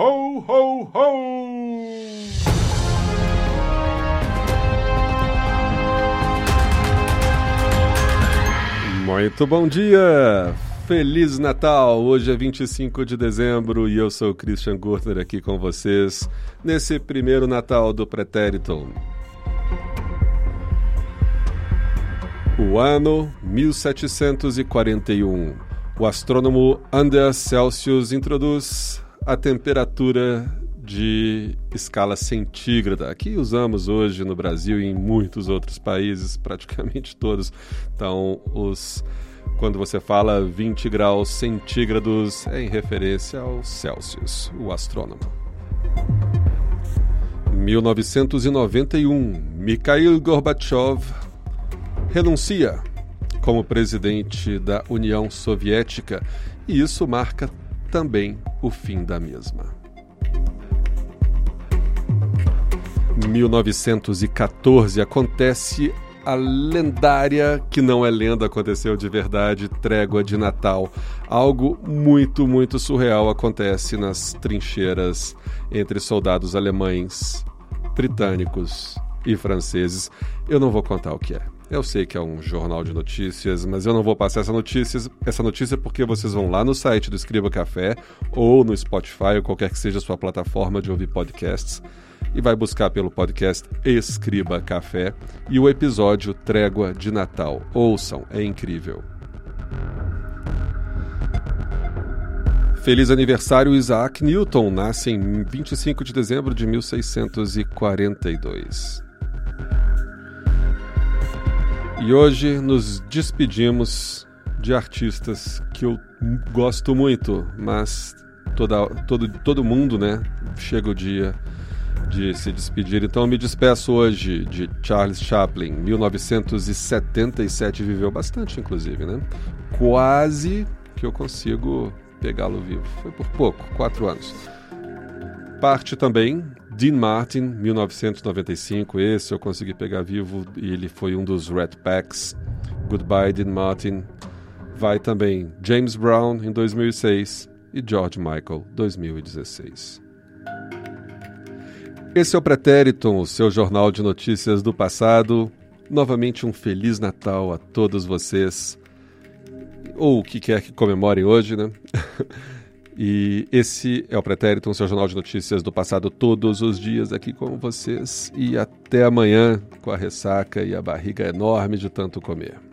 Ho, ho, ho! Muito bom dia! Feliz Natal! Hoje é 25 de dezembro e eu sou o Christian Gurtner aqui com vocês nesse primeiro Natal do Pretérito. O ano 1741. O astrônomo Anders Celsius introduz a temperatura de escala centígrada, que usamos hoje no Brasil e em muitos outros países, praticamente todos. Então, os quando você fala 20 graus centígrados, é em referência ao Celsius, o astrônomo. 1991, Mikhail Gorbachev renuncia como presidente da União Soviética e isso marca também o fim da mesma. 1914 acontece a lendária, que não é lenda, aconteceu de verdade, trégua de Natal. Algo muito, muito surreal acontece nas trincheiras entre soldados alemães, britânicos e franceses. Eu não vou contar o que é. Eu sei que é um jornal de notícias, mas eu não vou passar essa notícia, essa notícia porque vocês vão lá no site do Escriba Café ou no Spotify ou qualquer que seja a sua plataforma de ouvir podcasts e vai buscar pelo podcast Escriba Café e o episódio Trégua de Natal. Ouçam, é incrível. Feliz aniversário Isaac Newton, nasce em 25 de dezembro de 1642. E hoje nos despedimos de artistas que eu gosto muito, mas toda, todo, todo mundo, né? Chega o dia de se despedir. Então me despeço hoje de Charles Chaplin, 1977, viveu bastante, inclusive, né? Quase que eu consigo pegá-lo vivo. Foi por pouco, quatro anos. Parte também Dean Martin, 1995. Esse eu consegui pegar vivo e ele foi um dos Red Packs. Goodbye, Dean Martin. Vai também James Brown, em 2006, e George Michael, 2016. Esse é o Pretérito, o seu jornal de notícias do passado. Novamente um Feliz Natal a todos vocês. Ou o que quer que comemorem hoje, né? e esse é o Pretérito, o seu jornal de notícias do passado todos os dias aqui com vocês. E até amanhã com a ressaca e a barriga enorme de tanto comer.